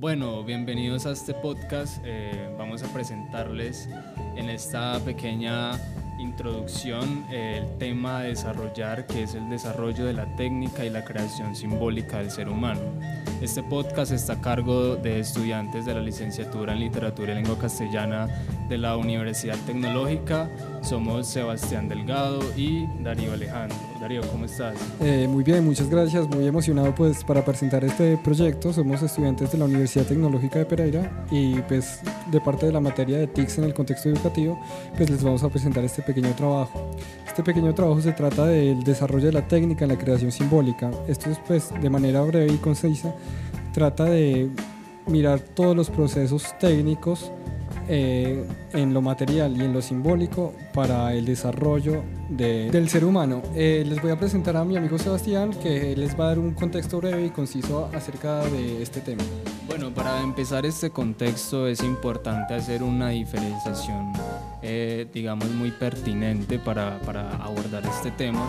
Bueno, bienvenidos a este podcast. Eh, vamos a presentarles en esta pequeña introducción el tema a desarrollar, que es el desarrollo de la técnica y la creación simbólica del ser humano. Este podcast está a cargo de estudiantes de la licenciatura en Literatura y Lengua Castellana de la Universidad Tecnológica. Somos Sebastián Delgado y Darío Alejandro. Darío, ¿cómo estás? Eh, muy bien, muchas gracias. Muy emocionado pues para presentar este proyecto. Somos estudiantes de la Universidad Tecnológica de Pereira y pues de parte de la materia de TICS en el contexto educativo, pues les vamos a presentar este pequeño trabajo. Este pequeño trabajo se trata del desarrollo de la técnica en la creación simbólica. Esto es pues de manera breve y concisa trata de mirar todos los procesos técnicos eh, en lo material y en lo simbólico para el desarrollo del ser humano. Eh, les voy a presentar a mi amigo Sebastián que les va a dar un contexto breve y conciso acerca de este tema. Bueno, para empezar este contexto es importante hacer una diferenciación, eh, digamos, muy pertinente para, para, abordar este tema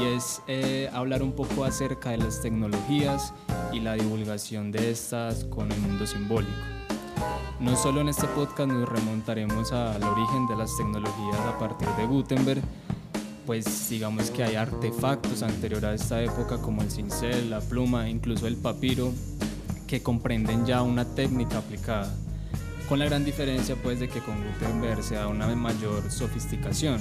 y es hablar un poco acerca de las tecnologías y la divulgación de estas con el mundo simbólico. No solo en este podcast nos remontaremos al origen de las tecnologías a partir de Gutenberg, pues digamos que hay artefactos anteriores a esta época como el cincel, la pluma, incluso el papiro, que comprenden ya una técnica aplicada, con la gran diferencia pues de que con Gutenberg se da una mayor sofisticación.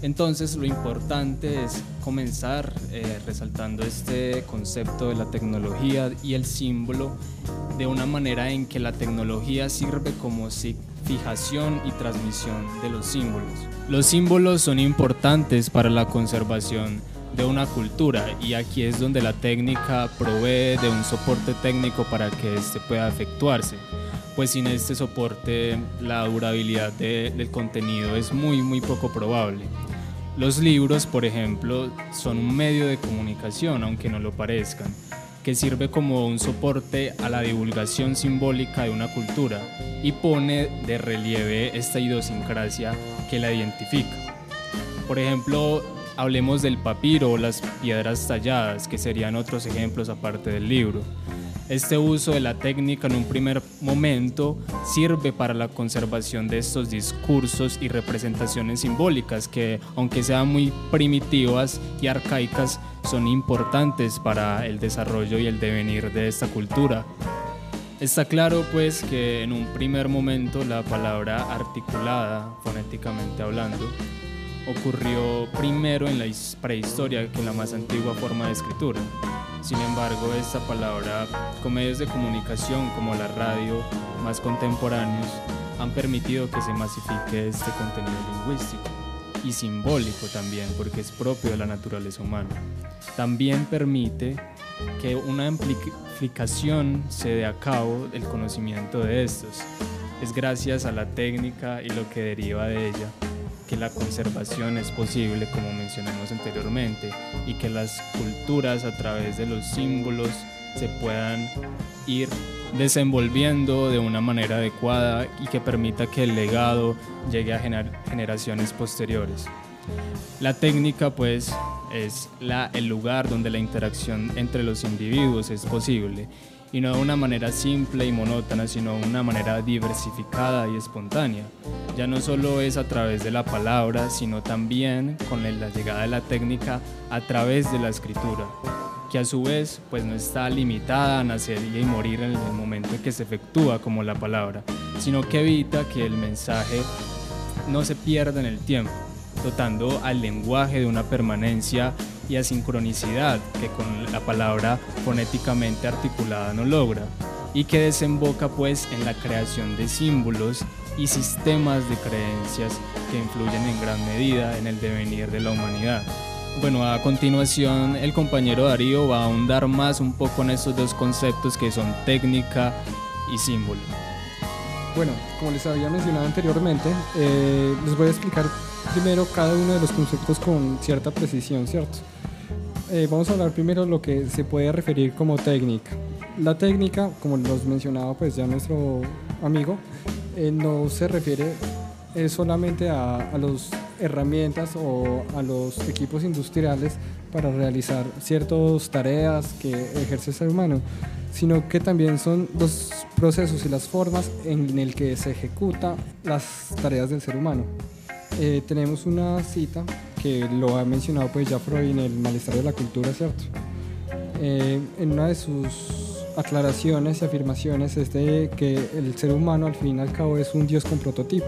Entonces lo importante es comenzar eh, resaltando este concepto de la tecnología y el símbolo de una manera en que la tecnología sirve como fijación y transmisión de los símbolos. Los símbolos son importantes para la conservación de una cultura y aquí es donde la técnica provee de un soporte técnico para que éste pueda efectuarse pues sin este soporte la durabilidad del contenido es muy muy poco probable. Los libros, por ejemplo, son un medio de comunicación, aunque no lo parezcan, que sirve como un soporte a la divulgación simbólica de una cultura y pone de relieve esta idiosincrasia que la identifica. Por ejemplo, hablemos del papiro o las piedras talladas, que serían otros ejemplos aparte del libro. Este uso de la técnica en un primer momento sirve para la conservación de estos discursos y representaciones simbólicas que, aunque sean muy primitivas y arcaicas, son importantes para el desarrollo y el devenir de esta cultura. Está claro pues que en un primer momento la palabra articulada, fonéticamente hablando, ocurrió primero en la prehistoria que en la más antigua forma de escritura. Sin embargo, esta palabra, con medios de comunicación como la radio más contemporáneos, han permitido que se masifique este contenido lingüístico y simbólico también, porque es propio de la naturaleza humana. También permite que una amplificación se dé a cabo del conocimiento de estos. Es gracias a la técnica y lo que deriva de ella que la conservación es posible, como mencionamos anteriormente, y que las culturas a través de los símbolos se puedan ir desenvolviendo de una manera adecuada y que permita que el legado llegue a generaciones posteriores. La técnica pues es la, el lugar donde la interacción entre los individuos es posible y no de una manera simple y monótona, sino de una manera diversificada y espontánea. Ya no solo es a través de la palabra, sino también con la llegada de la técnica a través de la escritura, que a su vez pues no está limitada a nacer y morir en el momento en que se efectúa como la palabra, sino que evita que el mensaje no se pierda en el tiempo, dotando al lenguaje de una permanencia y asincronicidad que con la palabra fonéticamente articulada no logra y que desemboca pues en la creación de símbolos y sistemas de creencias que influyen en gran medida en el devenir de la humanidad. Bueno, a continuación el compañero Darío va a ahondar más un poco en estos dos conceptos que son técnica y símbolo. Bueno, como les había mencionado anteriormente, eh, les voy a explicar primero cada uno de los conceptos con cierta precisión, ¿cierto? Eh, vamos a hablar primero de lo que se puede referir como técnica. La técnica, como nos mencionaba pues ya nuestro amigo, eh, no se refiere solamente a, los herramientas o a los equipos industriales para realizar ciertas tareas que ejerce el ser humano, sino que también son los procesos y las formas en el que se ejecuta las tareas del ser humano. Eh, tenemos una cita que lo ha mencionado pues ya Freud en el malestar de la cultura, ¿cierto? Eh, en una de sus aclaraciones y afirmaciones es de que el ser humano al fin y al cabo es un dios con prototipo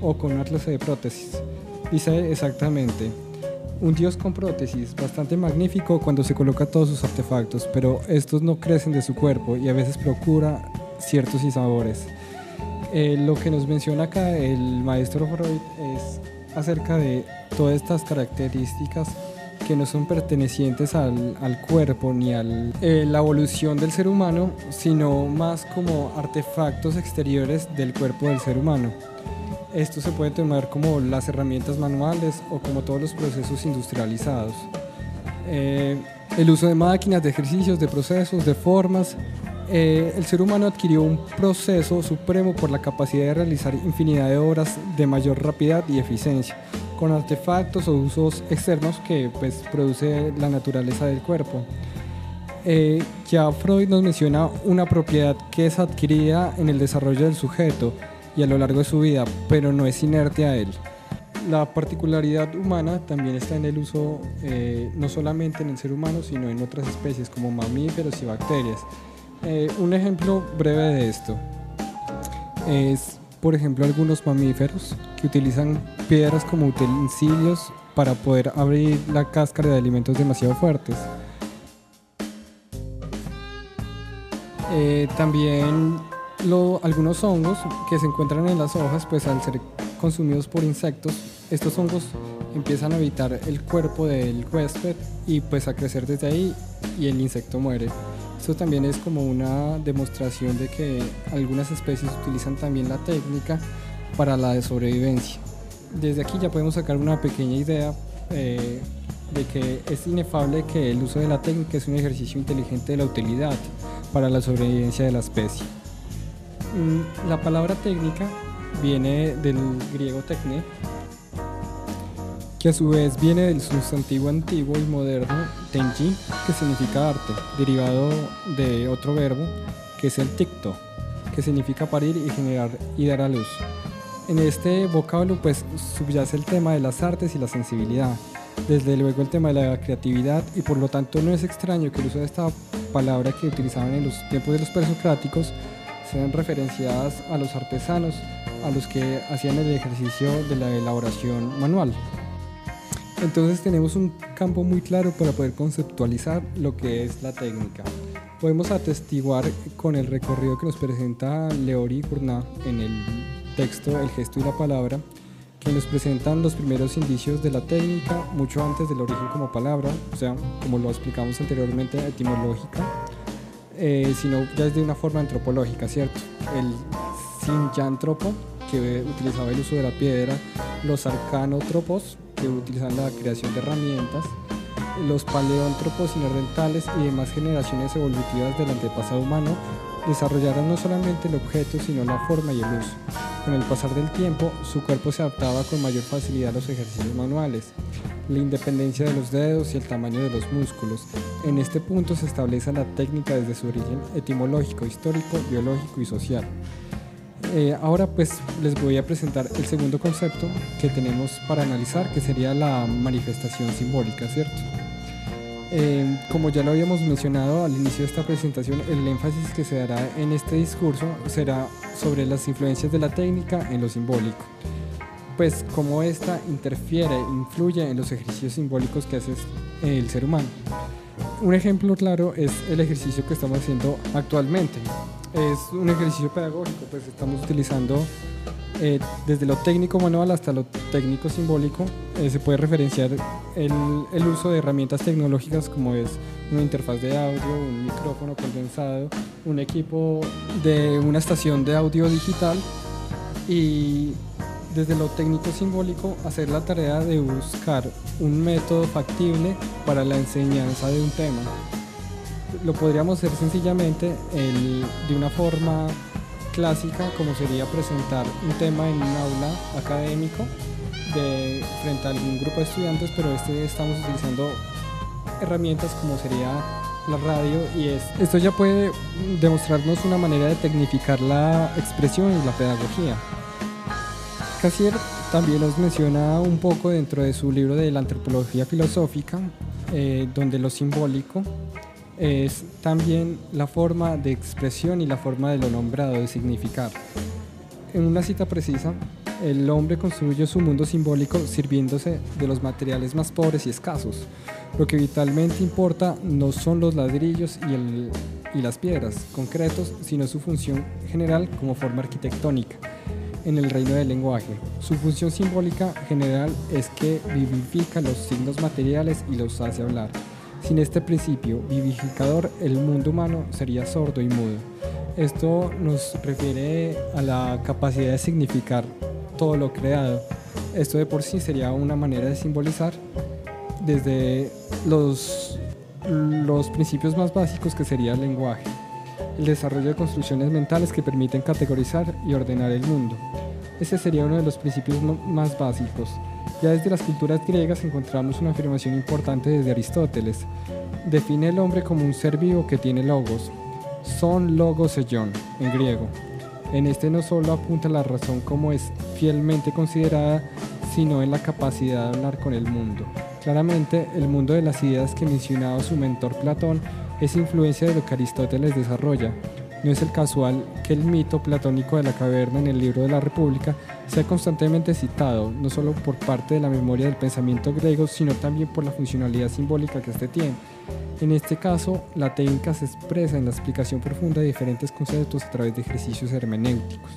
o con una clase de prótesis. Dice exactamente, un dios con prótesis, bastante magnífico cuando se coloca todos sus artefactos, pero estos no crecen de su cuerpo y a veces procura ciertos sabores. Eh, lo que nos menciona acá el maestro Freud es acerca de todas estas características que no son pertenecientes al, al cuerpo ni a eh, la evolución del ser humano, sino más como artefactos exteriores del cuerpo del ser humano. Esto se puede tomar como las herramientas manuales o como todos los procesos industrializados. Eh, el uso de máquinas, de ejercicios, de procesos, de formas. Eh, el ser humano adquirió un proceso supremo por la capacidad de realizar infinidad de obras de mayor rapidez y eficiencia con artefactos o usos externos que pues, produce la naturaleza del cuerpo. Eh, ya Freud nos menciona una propiedad que es adquirida en el desarrollo del sujeto y a lo largo de su vida, pero no es inerte a él. La particularidad humana también está en el uso eh, no solamente en el ser humano, sino en otras especies como mamíferos y bacterias. Eh, un ejemplo breve de esto es por ejemplo, algunos mamíferos que utilizan piedras como utensilios para poder abrir la cáscara de alimentos demasiado fuertes. Eh, también algunos hongos que se encuentran en las hojas, pues al ser consumidos por insectos, estos hongos empiezan a habitar el cuerpo del huésped y pues a crecer desde ahí y el insecto muere. Esto también es como una demostración de que algunas especies utilizan también la técnica para la sobrevivencia. Desde aquí ya podemos sacar una pequeña idea eh, de que es inefable que el uso de la técnica es un ejercicio inteligente de la utilidad para la sobrevivencia de la especie. Mm, la palabra técnica viene del griego tecne, que a su vez viene del sustantivo antiguo y moderno tenji, que significa arte, derivado de otro verbo, que es el ticto, que significa parir y generar y dar a luz. En este vocablo pues subyace el tema de las artes y la sensibilidad, desde luego el tema de la creatividad y por lo tanto no es extraño que el uso de esta palabra que utilizaban en los tiempos de los presocráticos sean referenciadas a los artesanos, a los que hacían el ejercicio de la elaboración manual. Entonces tenemos un campo muy claro para poder conceptualizar lo que es la técnica. Podemos atestiguar con el recorrido que nos presenta Leori Gournat en el texto El gesto y la palabra, que nos presentan los primeros indicios de la técnica mucho antes del origen como palabra, o sea, como lo explicamos anteriormente, etimológica, eh, sino ya desde una forma antropológica, ¿cierto? El sinyantropo, que utilizaba el uso de la piedra, los arcanotropos, que utilizan la creación de herramientas, los paleóntropos inerdentales y demás generaciones evolutivas del antepasado humano desarrollaron no solamente el objeto, sino la forma y el uso. Con el pasar del tiempo, su cuerpo se adaptaba con mayor facilidad a los ejercicios manuales, la independencia de los dedos y el tamaño de los músculos. En este punto se establece la técnica desde su origen etimológico, histórico, biológico y social. Eh, ahora pues les voy a presentar el segundo concepto que tenemos para analizar, que sería la manifestación simbólica, ¿cierto? Eh, como ya lo habíamos mencionado al inicio de esta presentación, el énfasis que se dará en este discurso será sobre las influencias de la técnica en lo simbólico, pues cómo esta interfiere, influye en los ejercicios simbólicos que hace el ser humano. Un ejemplo claro es el ejercicio que estamos haciendo actualmente, es un ejercicio pedagógico, pues estamos utilizando eh, desde lo técnico manual hasta lo técnico simbólico, eh, se puede referenciar el, el, uso de herramientas tecnológicas como es una interfaz de audio, un micrófono condensado, un equipo de una estación de audio digital y desde lo técnico simbólico hacer la tarea de buscar un método factible para la enseñanza de un tema lo podríamos hacer sencillamente de una forma clásica como sería presentar un tema en un aula académico frente a algún grupo de estudiantes, pero este estamos utilizando herramientas como sería la radio y es, esto ya puede demostrarnos una manera de tecnificar la expresión y la pedagogía. Cassier también nos menciona un poco dentro de su libro de la antropología filosófica, eh, donde lo simbólico es también la forma de expresión y la forma de lo nombrado, de significar. En una cita precisa, el hombre construye su mundo simbólico sirviéndose de los materiales más pobres y escasos. Lo que vitalmente importa no son los ladrillos y, y las piedras concretos, sino su función general como forma arquitectónica en el reino del lenguaje. Su función simbólica general es que vivifica los signos materiales y los hace hablar. Sin este principio vivificador, el mundo humano sería sordo y mudo. Esto nos refiere a la capacidad de significar todo lo creado. Esto de por sí sería una manera de simbolizar desde los, los principios más básicos que sería el lenguaje el desarrollo de construcciones mentales que permiten categorizar y ordenar el mundo. Ese sería uno de los principios más básicos. Ya desde las culturas griegas encontramos una afirmación importante desde Aristóteles. Define el hombre como un ser vivo que tiene logos. Son logos ellón, en griego. En este no solo apunta la razón como es fielmente considerada, sino en la capacidad de hablar con el mundo. Claramente, el mundo de las ideas que mencionaba su mentor Platón es influencia de lo que Aristóteles desarrolla. No es el casual que el mito platónico de la caverna en el libro de la República sea constantemente citado, no solo por parte de la memoria del pensamiento griego, sino también por la funcionalidad simbólica que éste tiene. En este caso, la técnica se expresa en la explicación profunda de diferentes conceptos a través de ejercicios hermenéuticos.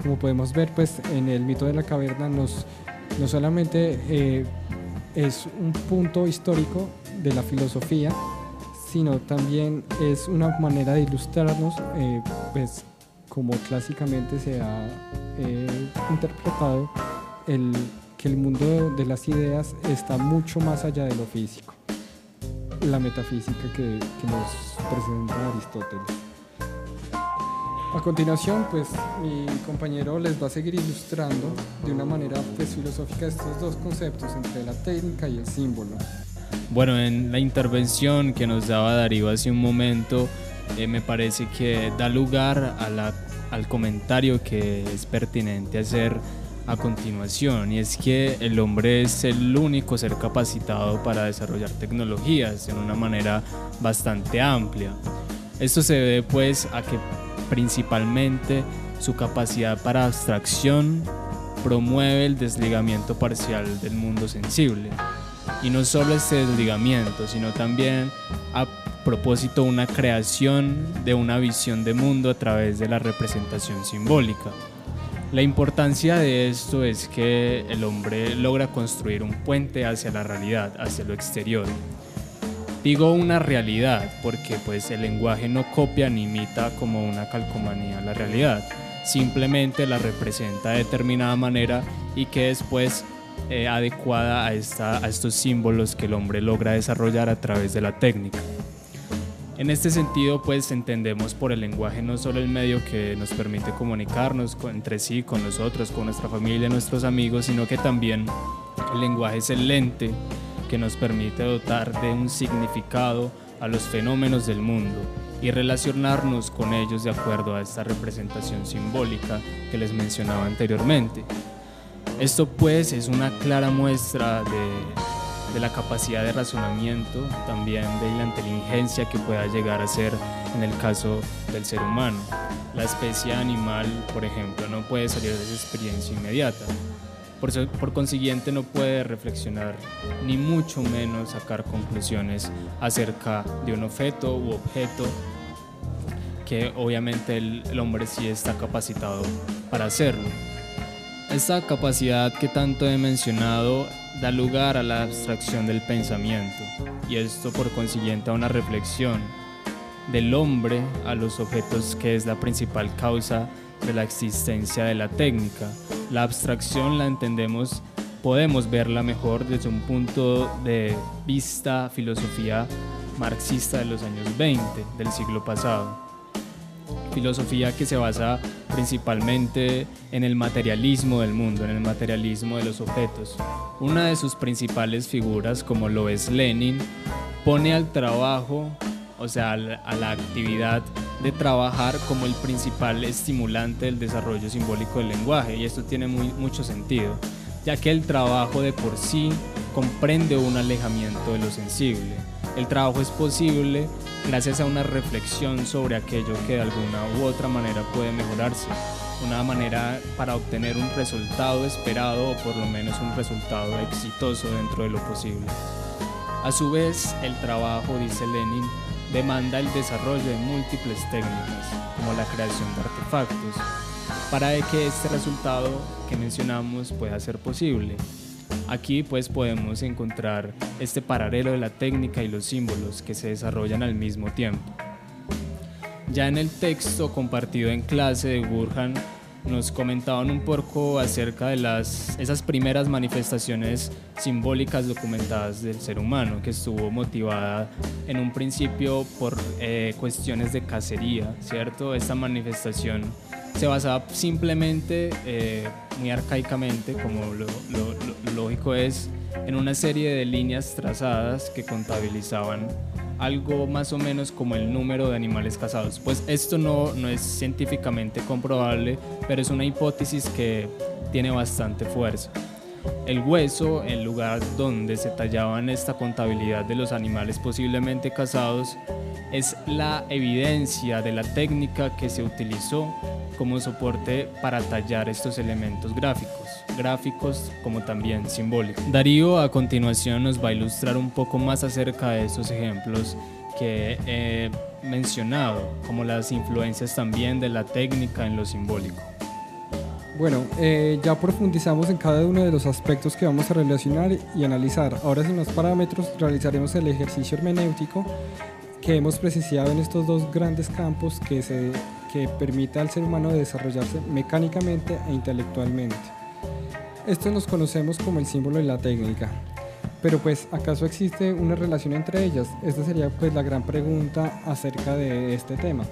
Como podemos ver, pues en el mito de la caverna nos, no solamente eh, es un punto histórico de la filosofía, sino también es una manera de ilustrarnos, eh, pues como clásicamente se ha eh, interpretado, el, que el mundo de las ideas está mucho más allá de lo físico, la metafísica que, nos presenta Aristóteles. A continuación, pues mi compañero les va a seguir ilustrando de una manera pues, filosófica estos dos conceptos entre la técnica y el símbolo. Bueno, en la intervención que nos daba Darío hace un momento, eh, me parece que da lugar al comentario que es pertinente hacer a continuación, y es que el hombre es el único ser capacitado para desarrollar tecnologías de una manera bastante amplia. Esto se debe pues a que principalmente su capacidad para abstracción promueve el desligamiento parcial del mundo sensible y no solo este desligamiento, sino también a propósito una creación de una visión de mundo a través de la representación simbólica. La importancia de esto es que el hombre logra construir un puente hacia la realidad, hacia lo exterior. Digo una realidad porque pues el lenguaje no copia ni imita como una calcomanía la realidad, simplemente la representa de determinada manera y que después eh, adecuada a, esta, a estos símbolos que el hombre logra desarrollar a través de la técnica. En este sentido, pues entendemos por el lenguaje no solo el medio que nos permite comunicarnos entre sí, con nosotros, con nuestra familia, nuestros amigos, sino que también el lenguaje es el lente que nos permite dotar de un significado a los fenómenos del mundo y relacionarnos con ellos de acuerdo a esta representación simbólica que les mencionaba anteriormente. Esto pues es una clara muestra de, la capacidad de razonamiento, también de la inteligencia que pueda llegar a ser en el caso del ser humano. La especie animal, por ejemplo, no puede salir de esa experiencia inmediata. Por, consiguiente no puede reflexionar ni mucho menos sacar conclusiones acerca de un objeto u objeto que obviamente el hombre sí está capacitado para hacerlo. Esta capacidad que tanto he mencionado da lugar a la abstracción del pensamiento y esto por consiguiente a una reflexión del hombre a los objetos que es la principal causa de la existencia de la técnica. La abstracción la entendemos, podemos verla mejor desde un punto de vista filosofía marxista de los años 20 del siglo pasado. Filosofía que se basa principalmente en el materialismo del mundo, en el materialismo de los objetos. Una de sus principales figuras, como lo es Lenin, pone al trabajo, o sea, a la actividad de trabajar como el principal estimulante del desarrollo simbólico del lenguaje, y esto tiene muy, mucho sentido, ya que el trabajo de por sí comprende un alejamiento de lo sensible. El trabajo es posible gracias a una reflexión sobre aquello que de alguna u otra manera puede mejorarse, una manera para obtener un resultado esperado o por lo menos un resultado exitoso dentro de lo posible. A su vez, el trabajo, dice Lenin, demanda el desarrollo de múltiples técnicas, como la creación de artefactos, para que este resultado que mencionamos pueda ser posible. Aquí pues podemos encontrar este paralelo de la técnica y los símbolos que se desarrollan al mismo tiempo. Ya en el texto compartido en clase de Burhan nos comentaban un poco acerca de las, esas primeras manifestaciones simbólicas documentadas del ser humano, que estuvo motivada en un principio por eh, cuestiones de cacería, ¿cierto? Esta manifestación se basaba simplemente, eh, muy arcaicamente, como lo, lo lógico es, en una serie de líneas trazadas que contabilizaban algo más o menos como el número de animales cazados. Pues esto no, no es científicamente comprobable, pero es una hipótesis que tiene bastante fuerza. El hueso, el lugar donde se tallaban esta contabilidad de los animales posiblemente cazados, es la evidencia de la técnica que se utilizó como soporte para tallar estos elementos gráficos, gráficos como también simbólicos. Darío a continuación nos va a ilustrar un poco más acerca de esos ejemplos que he mencionado, como las influencias también de la técnica en lo simbólico. Bueno, eh, ya profundizamos en cada uno de los aspectos que vamos a relacionar y analizar. Ahora sin los parámetros realizaremos el ejercicio hermenéutico que hemos presenciado en estos dos grandes campos que, se, que permite al ser humano desarrollarse mecánicamente e intelectualmente. Esto nos conocemos como el símbolo de la técnica. Pero pues, ¿acaso existe una relación entre ellas? Esta sería pues la gran pregunta acerca de este tema.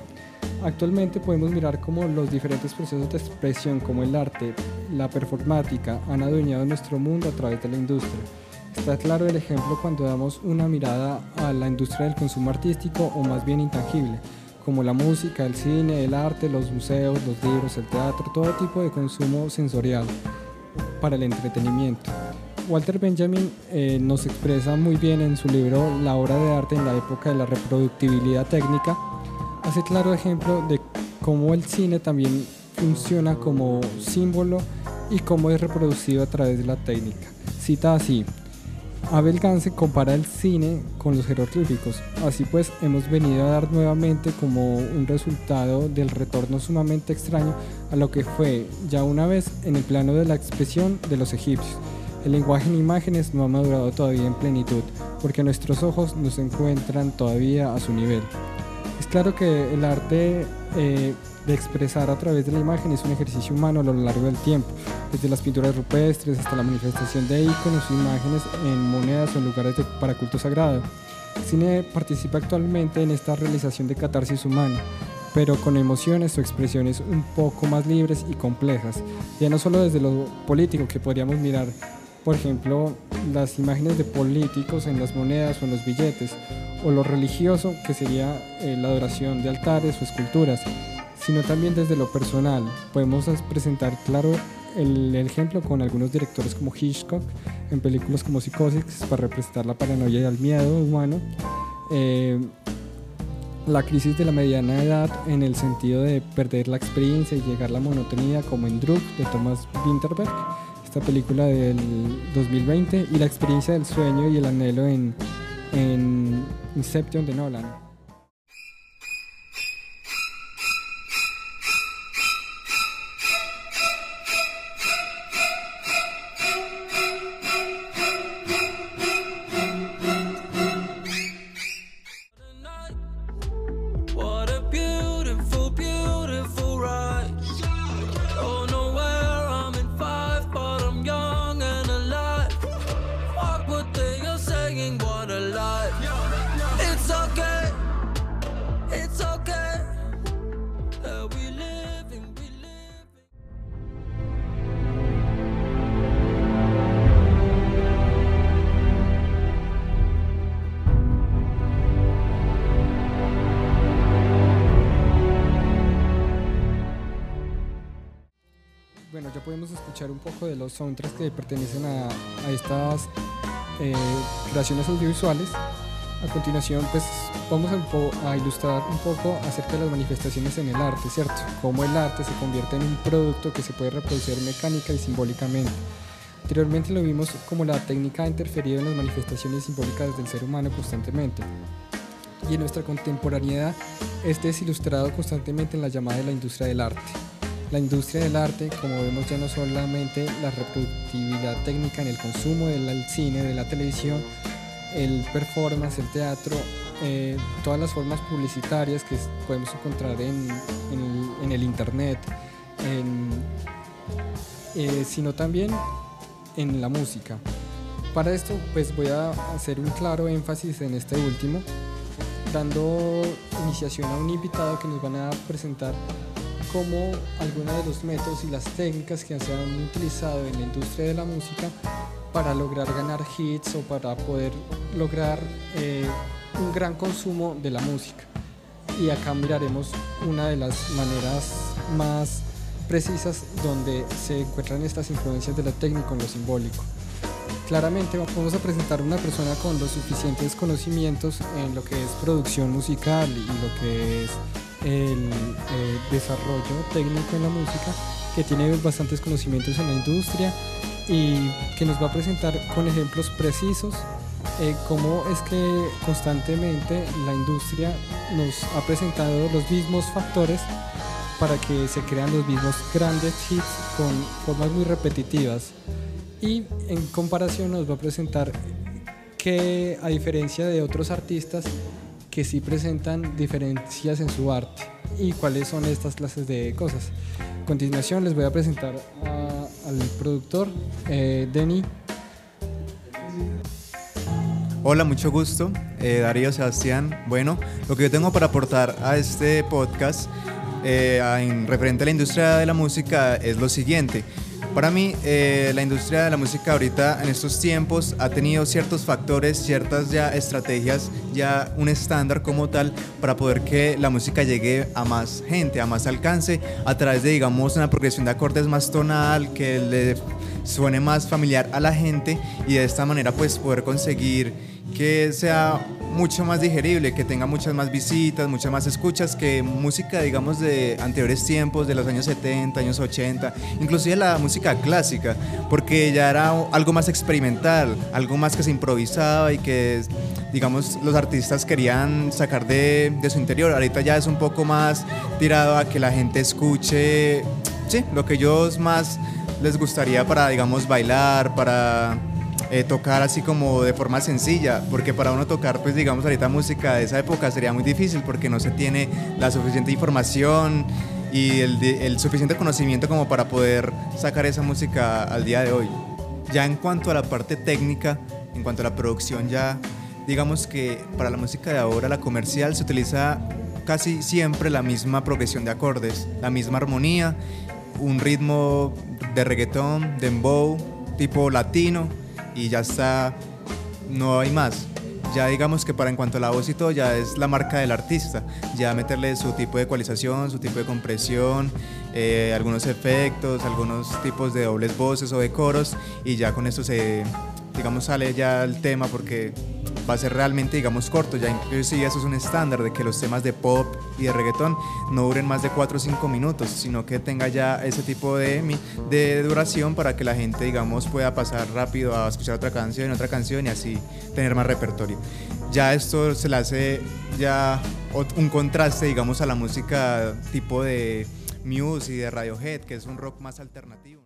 Actualmente podemos mirar cómo los diferentes procesos de expresión como el arte, la performática han adueñado nuestro mundo a través de la industria Está claro el ejemplo cuando damos una mirada a la industria del consumo artístico o más bien intangible, como la música, el cine, el arte, los museos, los libros, el teatro, todo tipo de consumo sensorial para el entretenimiento. Walter Benjamin eh, nos expresa muy bien en su libro La obra de arte en la época de la reproductibilidad técnica, hace claro ejemplo de cómo el cine también funciona como símbolo y cómo es reproducido a través de la técnica. Cita así, Abel Gance compara el cine con los jeroglíficos, así pues hemos venido a dar nuevamente como un resultado del retorno sumamente extraño a lo que fue ya una vez en el plano de la expresión de los egipcios. El lenguaje en imágenes no ha madurado todavía en plenitud, porque nuestros ojos no se encuentran todavía a su nivel. Es claro que el arte eh, de expresar a través de la imagen es un ejercicio humano a lo largo del tiempo, desde las pinturas rupestres hasta la manifestación de iconos e imágenes en monedas o en lugares para culto sagrado. El cine participa actualmente en esta realización de catarsis humana, pero con emociones o expresiones un poco más libres y complejas, ya no solo desde lo político que podríamos mirar, por ejemplo, las imágenes de políticos en las monedas o en los billetes, o lo religioso que sería eh, la adoración de altares o esculturas, sino también desde lo personal. Podemos presentar, claro, el, ejemplo con algunos directores como Hitchcock en películas como Psicosis para representar la paranoia y el miedo humano. Eh, la crisis de la mediana edad en el sentido de perder la experiencia y llegar a la monotonía como en Druk de Thomas Winterberg, esta película del 2020, y la experiencia del sueño y el anhelo en, en Inception de Nolan. Podemos escuchar un poco de los soundtracks que pertenecen a, a estas eh, creaciones audiovisuales. A continuación, pues vamos a, a, ilustrar un poco acerca de las manifestaciones en el arte, ¿cierto? Cómo el arte se convierte en un producto que se puede reproducir mecánica y simbólicamente. Anteriormente lo vimos como la técnica ha interferido en las manifestaciones simbólicas del ser humano constantemente. Y en nuestra contemporaneidad, este es ilustrado constantemente en la llamada de la industria del arte. La industria del arte, como vemos ya no solamente la reproductividad técnica en el consumo del cine, de la televisión, el performance, el teatro, eh, todas las formas publicitarias que podemos encontrar en, el, internet, eh, sino también en la música. Para esto pues voy a hacer un claro énfasis en este último, dando iniciación a un invitado que nos van a presentar cómo algunos de los métodos y las técnicas que se han utilizado en la industria de la música para lograr ganar hits o para poder lograr eh, un gran consumo de la música. Y acá miraremos una de las maneras más precisas donde se encuentran estas influencias de lo técnico en lo simbólico. Claramente vamos a presentar una persona con los suficientes conocimientos en lo que es producción musical y lo que es el eh, desarrollo técnico en la música, que tiene bastantes conocimientos en la industria y que nos va a presentar con ejemplos precisos eh, cómo es que constantemente la industria nos ha presentado los mismos factores para que se crean los mismos grandes hits con formas muy repetitivas. Y en comparación nos va a presentar que a diferencia de otros artistas, que sí presentan diferencias en su arte y cuáles son estas clases de cosas. A continuación les voy a presentar al productor, eh, Denny. Hola, mucho gusto, eh, Darío Sebastián. Bueno, lo que yo tengo para aportar a este podcast eh, en referente a la industria de la música es lo siguiente. Para mí, eh, la industria de la música ahorita en estos tiempos ha tenido ciertos factores, ciertas ya estrategias, ya un estándar como tal para poder que la música llegue a más gente, a más alcance, a través de, digamos, una progresión de acordes más tonal, que le suene más familiar a la gente y de esta manera pues poder conseguir que sea mucho más digerible, que tenga muchas más visitas, muchas más escuchas que música, digamos, de anteriores tiempos, de los años 70, años 80, inclusive la música clásica, porque ya era algo más experimental, algo más que se improvisaba y que, digamos, los artistas querían sacar de, de su interior. Ahorita ya es un poco más tirado a que la gente escuche, sí, lo que ellos más les gustaría para, digamos, bailar, para eh, tocar así como de forma sencilla, porque para uno tocar, pues digamos ahorita música de esa época sería muy difícil porque no se tiene la suficiente información y el, el suficiente conocimiento como para poder sacar esa música al día de hoy. Ya en cuanto a la parte técnica, en cuanto a la producción, ya digamos que para la música de ahora, la comercial, se utiliza casi siempre la misma progresión de acordes, la misma armonía, un ritmo de reggaetón, dembow, tipo latino, y ya está, no hay más. Ya digamos que para en cuanto a la voz y todo, ya es la marca del artista. Ya meterle su tipo de ecualización, su tipo de compresión, eh, algunos efectos, algunos tipos de dobles voces o de coros y ya con eso se, digamos, sale ya el tema porque va a ser realmente, digamos, corto. Ya incluso eso es un estándar de que los temas de pop y de reggaetón no duren más de 4 o 5 minutos, sino que tenga ya ese tipo de, de duración para que la gente, digamos, pueda pasar rápido a escuchar otra canción, otra canción y así tener más repertorio. Ya esto se le hace ya un contraste, digamos, a la música tipo de Muse y de Radiohead, que es un rock más alternativo.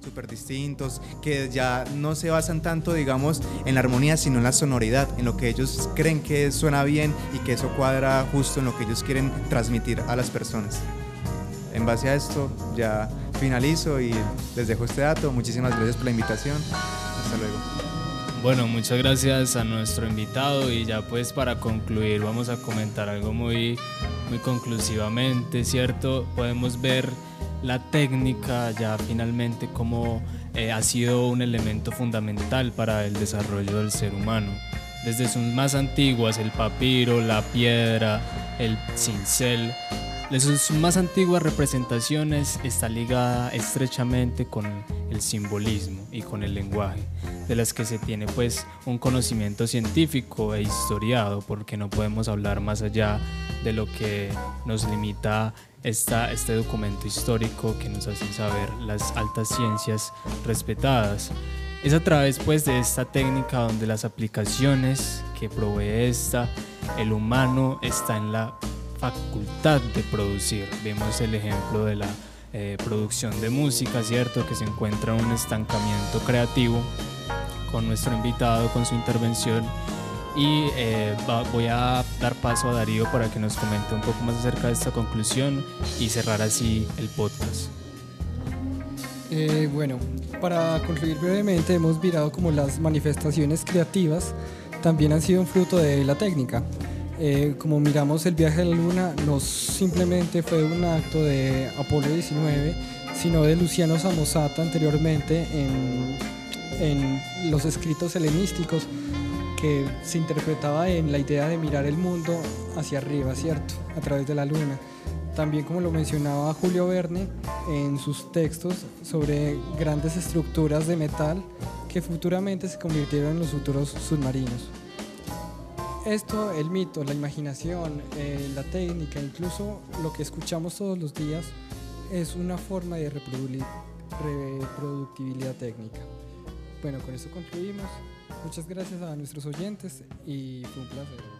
Súper distintos que ya no se basan tanto, digamos, en la armonía, sino en la sonoridad, en lo que ellos creen que suena bien y que eso cuadra justo en lo que ellos quieren transmitir a las personas. En base a esto ya finalizo y les dejo este dato. Muchísimas gracias por la invitación. Hasta luego. Bueno, muchas gracias a nuestro invitado y ya pues para concluir vamos a comentar algo muy, muy conclusivamente, ¿cierto? Podemos ver la técnica ya finalmente como eh, ha sido un elemento fundamental para el desarrollo del ser humano. Desde sus más antiguas, el papiro, la piedra, el cincel, desde sus más antiguas representaciones está ligada estrechamente con el simbolismo y con el lenguaje, de las que se tiene pues un conocimiento científico e historiado, porque no podemos hablar más allá de lo que nos limita esta, este documento histórico que nos hace saber las altas ciencias respetadas. Es a través pues de esta técnica donde las aplicaciones que provee esta, el humano está en la facultad de producir. Vemos el ejemplo de la eh, producción de música, ¿cierto? Que se encuentra un estancamiento creativo con nuestro invitado, con su intervención. Y eh, voy a dar paso a Darío para que nos comente un poco más acerca de esta conclusión y cerrar así el podcast. Eh, bueno, para concluir brevemente, hemos mirado como las manifestaciones creativas también han sido un fruto de la técnica. Eh, como miramos el viaje a la luna, no simplemente fue un acto de Apolo 19, sino de Luciano Samosata anteriormente en, en los escritos helenísticos que se interpretaba en la idea de mirar el mundo hacia arriba, ¿cierto? A través de la luna. También como lo mencionaba Julio Verne en sus textos sobre grandes estructuras de metal que futuramente se convirtieron en los futuros submarinos. Esto, el mito, la imaginación, eh, la técnica, incluso lo que escuchamos todos los días, es una forma de reproductibilidad técnica. Bueno, con eso concluimos. Muchas gracias a nuestros oyentes y fue un placer.